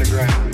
underground.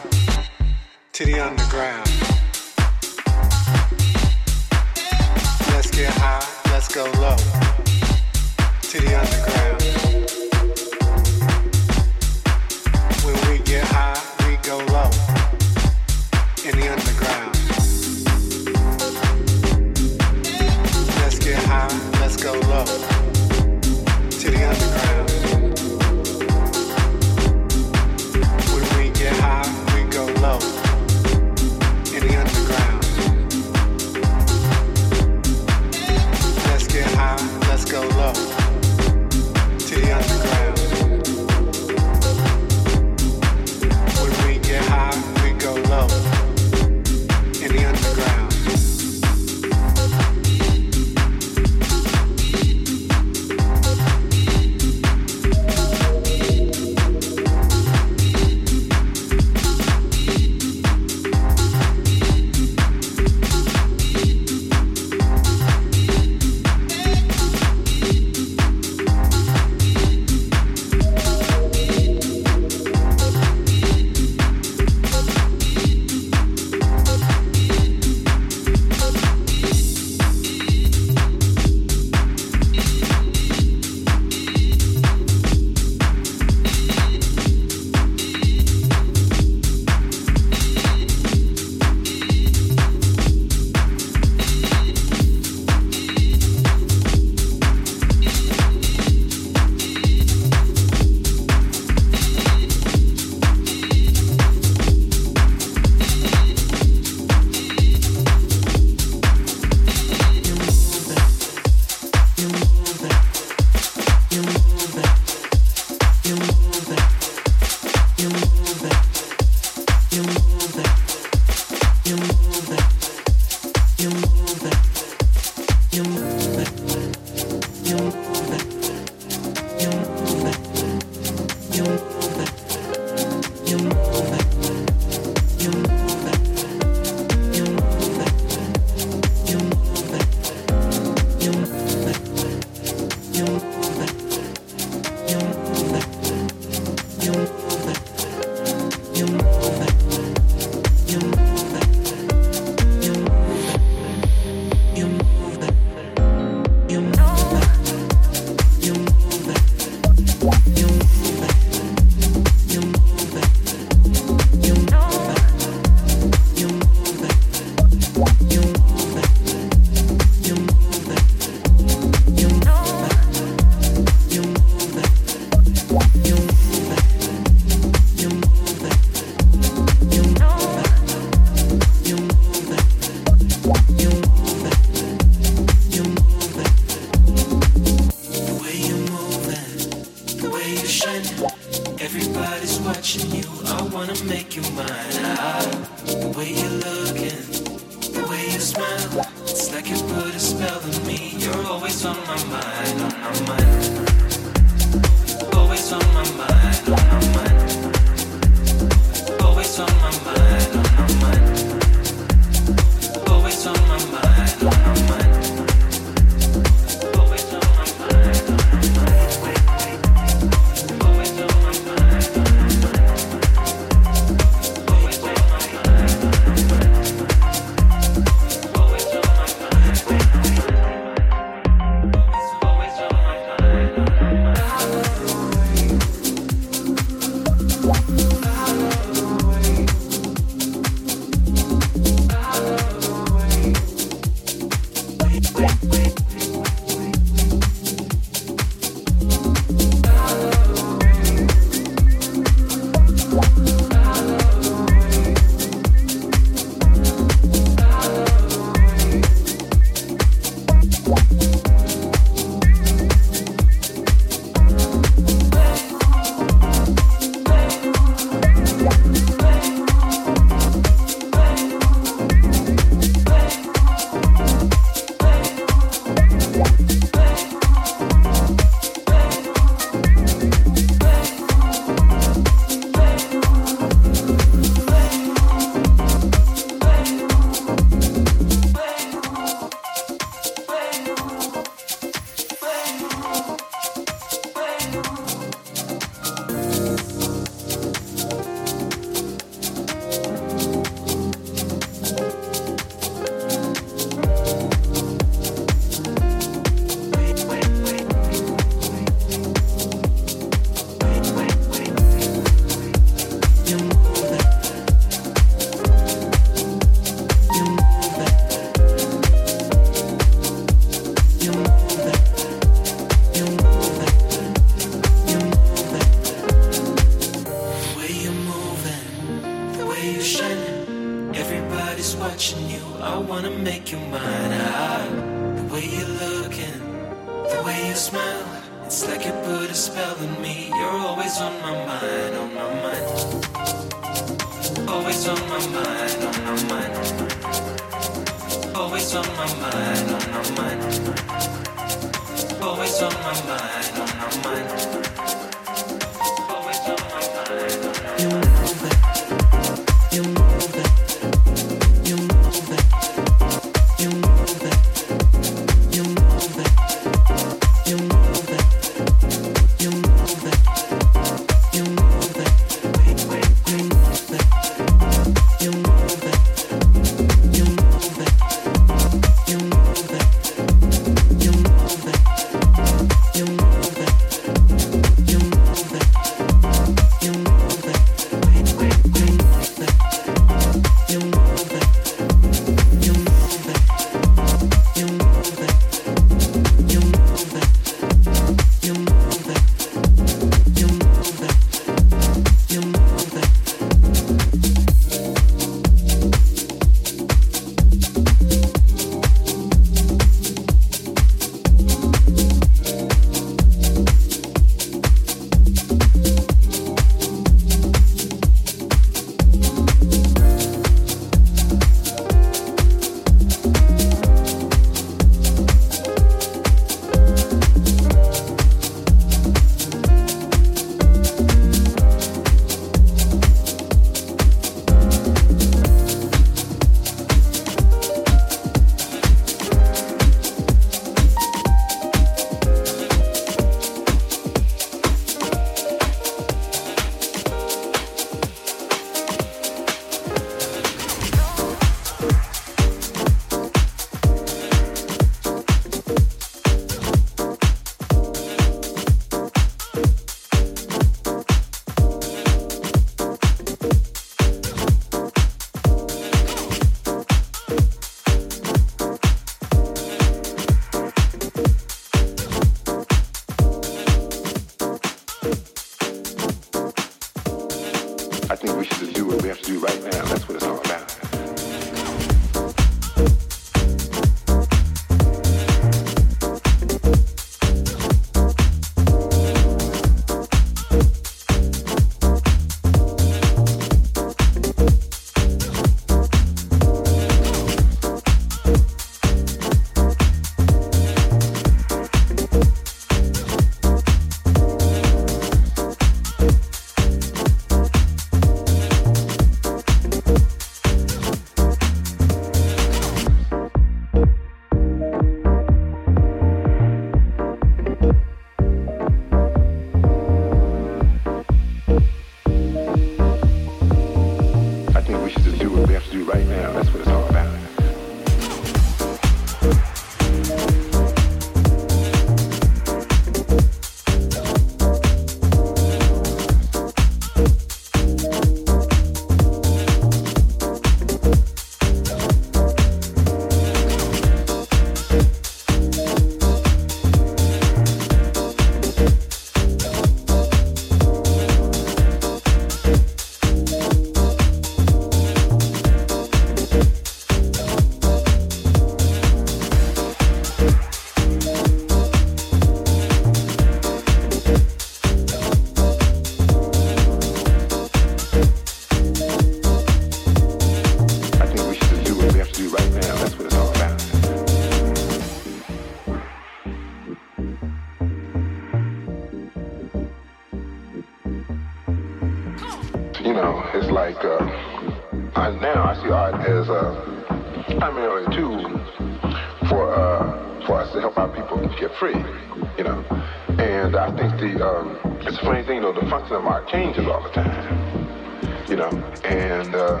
changes all the time, you know. And uh,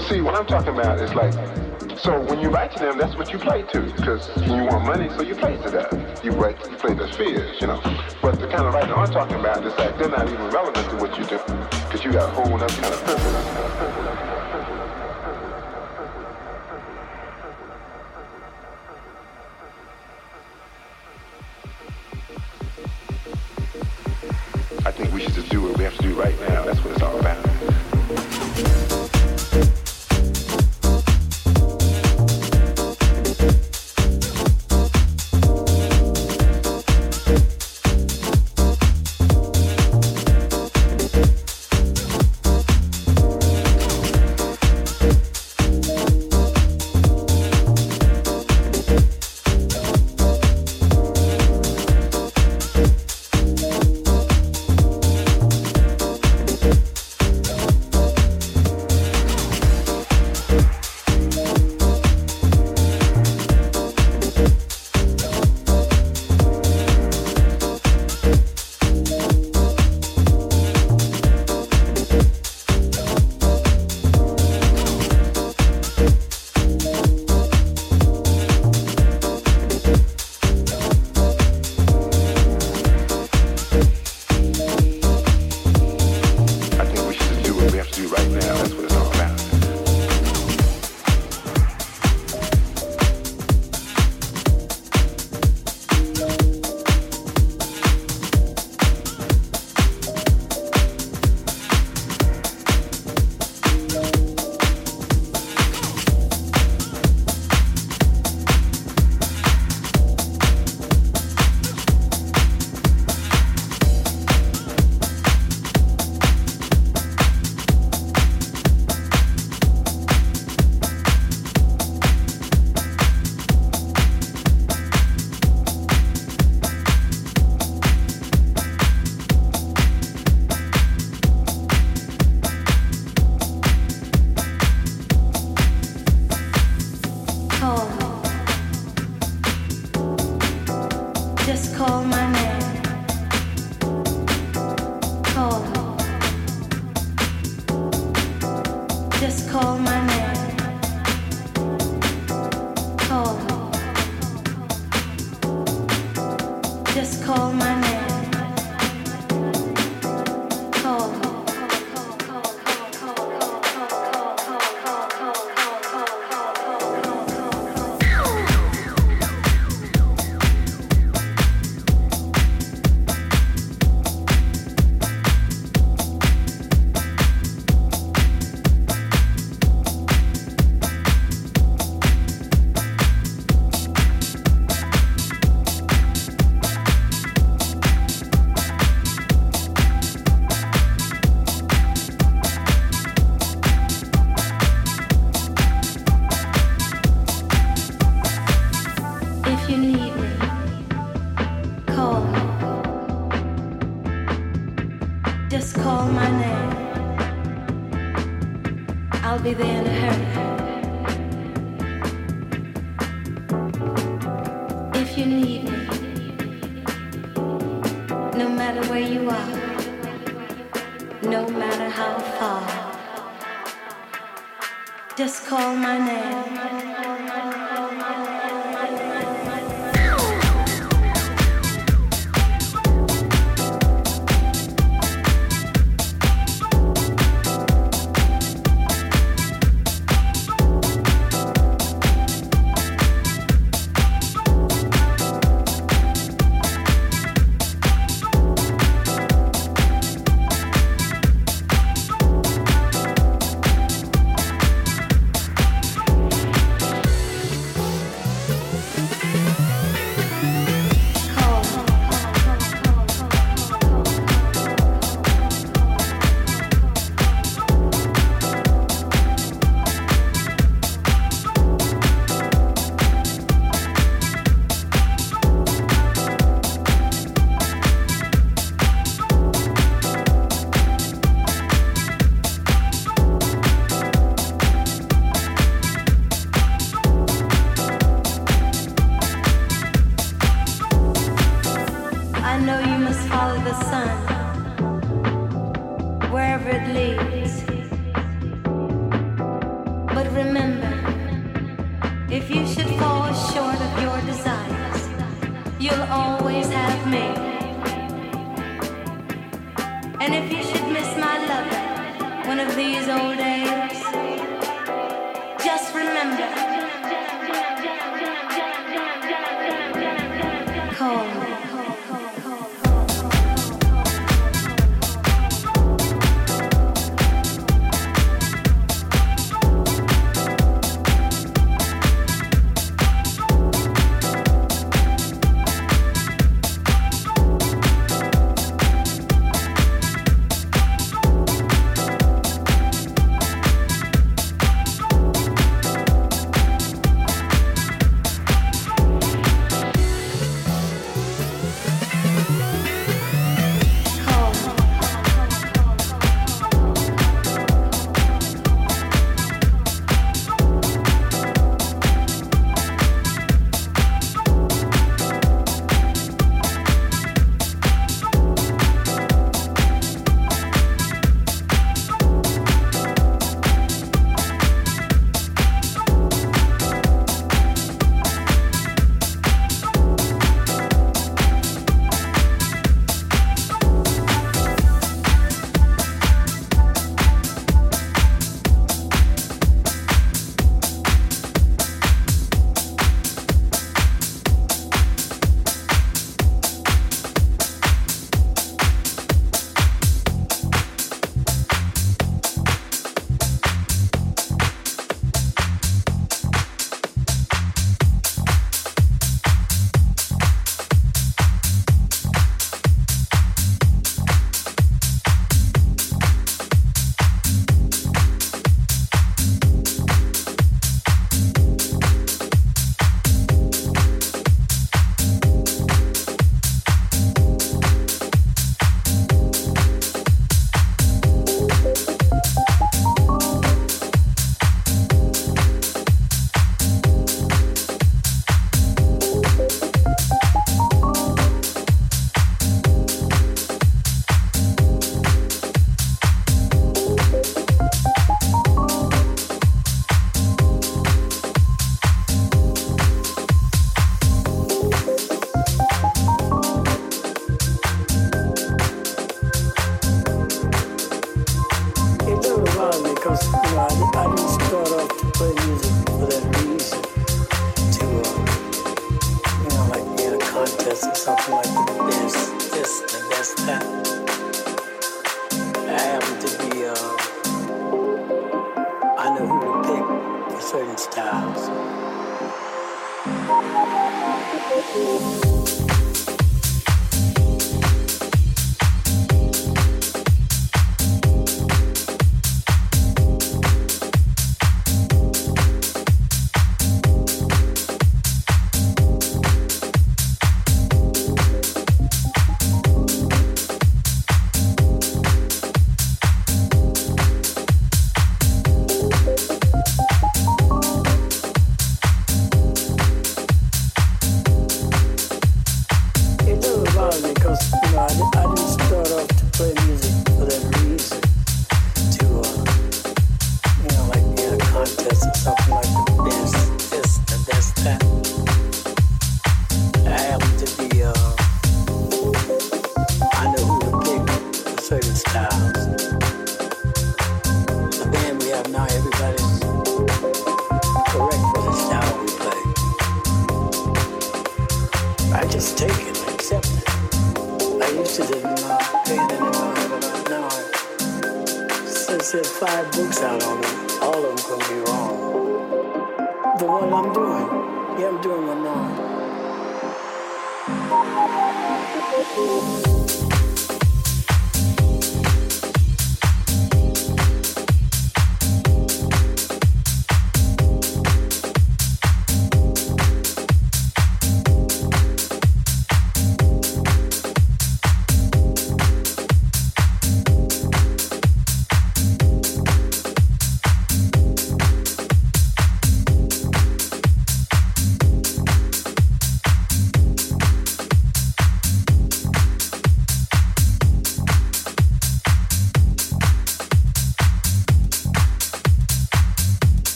see, what I'm talking about is like, so when you write to them, that's what you play to, because you want money, so you play to that. You write, you play those fears, you know. But the kind of writing I'm talking about is like they're not even relevant to what you do, because you got a whole other kind of purpose. Just call my name.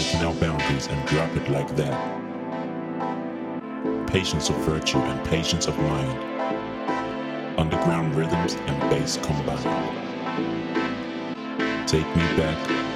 Personnel boundaries and drop it like that. Patience of virtue and patience of mind. Underground rhythms and bass combined. Take me back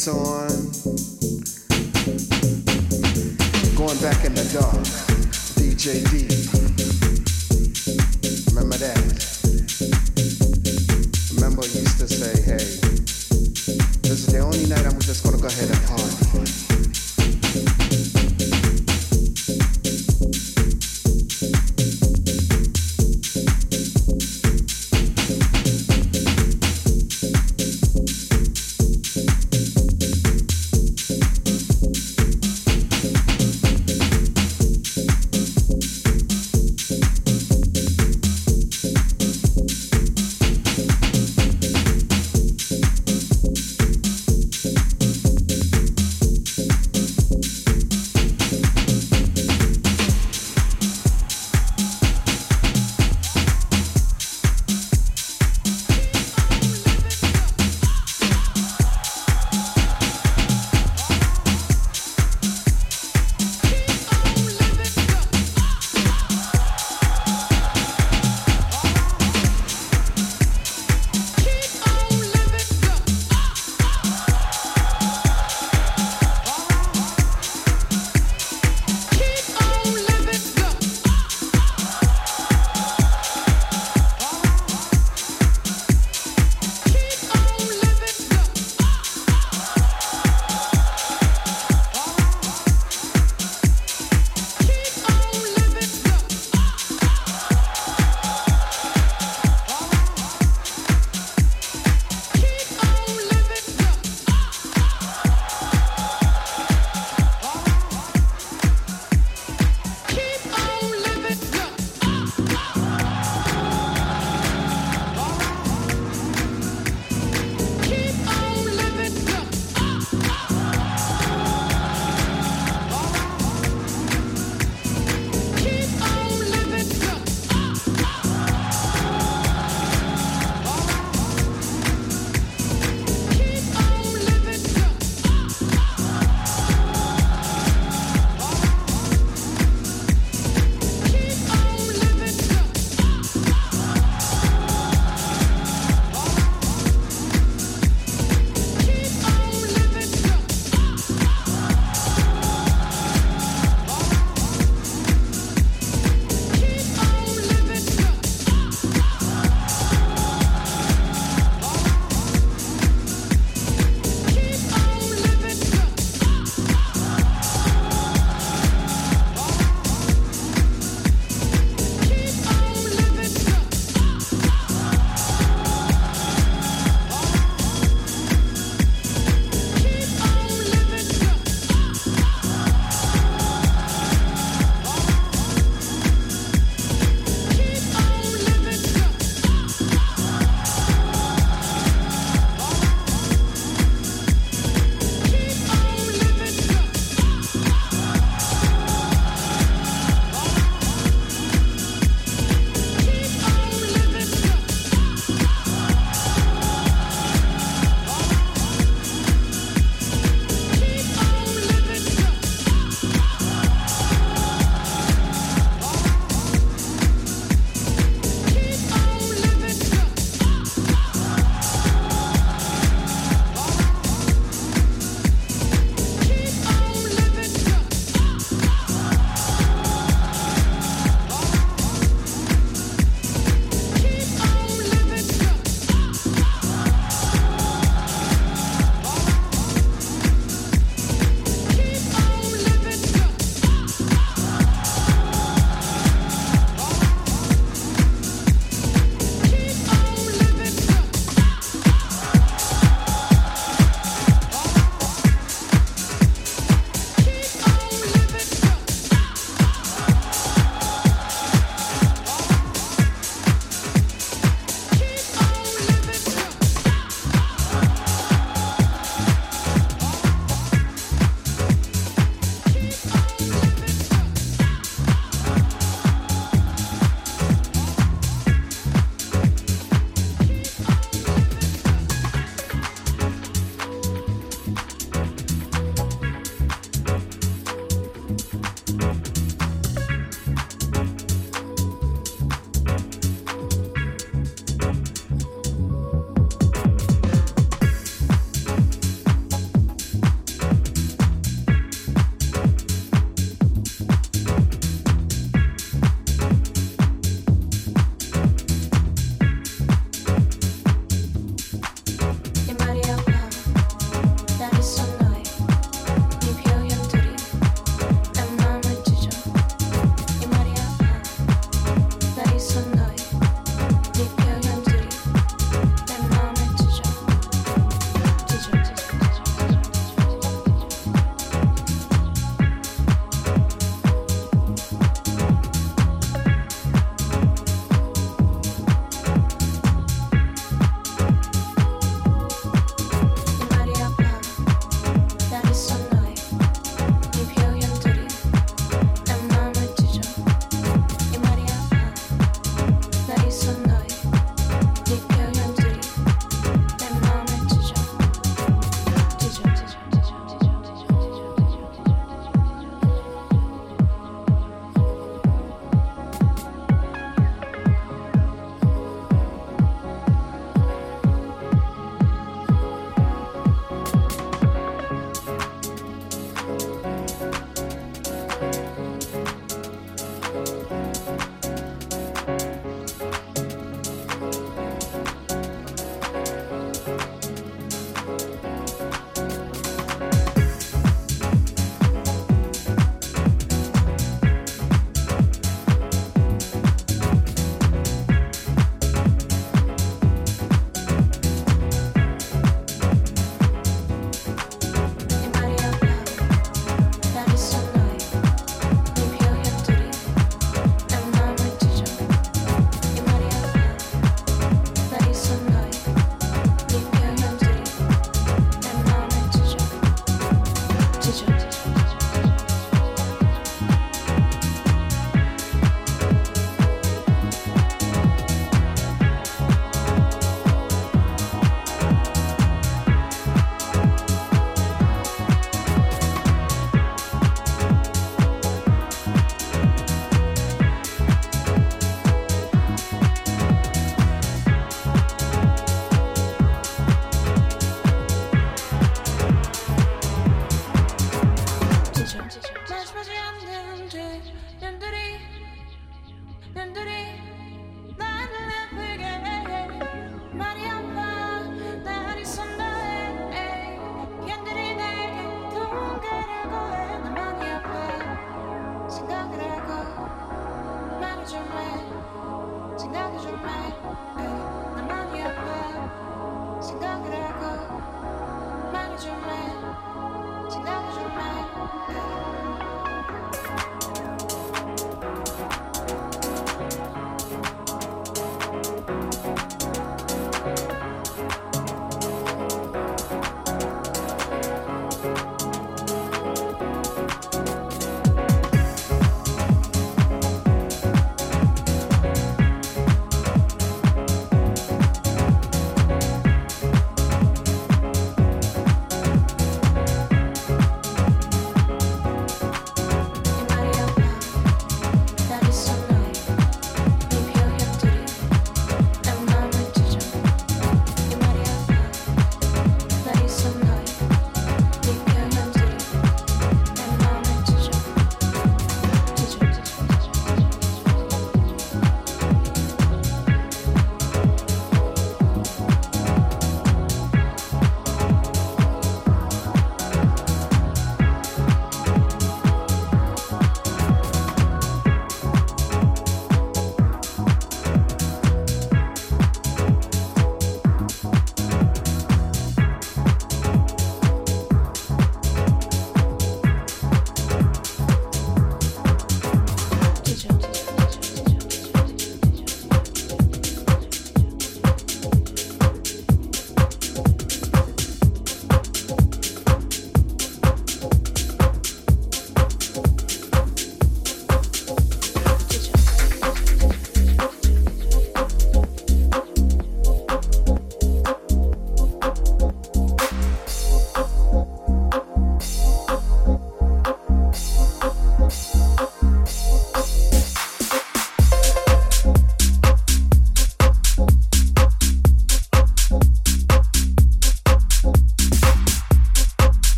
so on.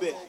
Bit.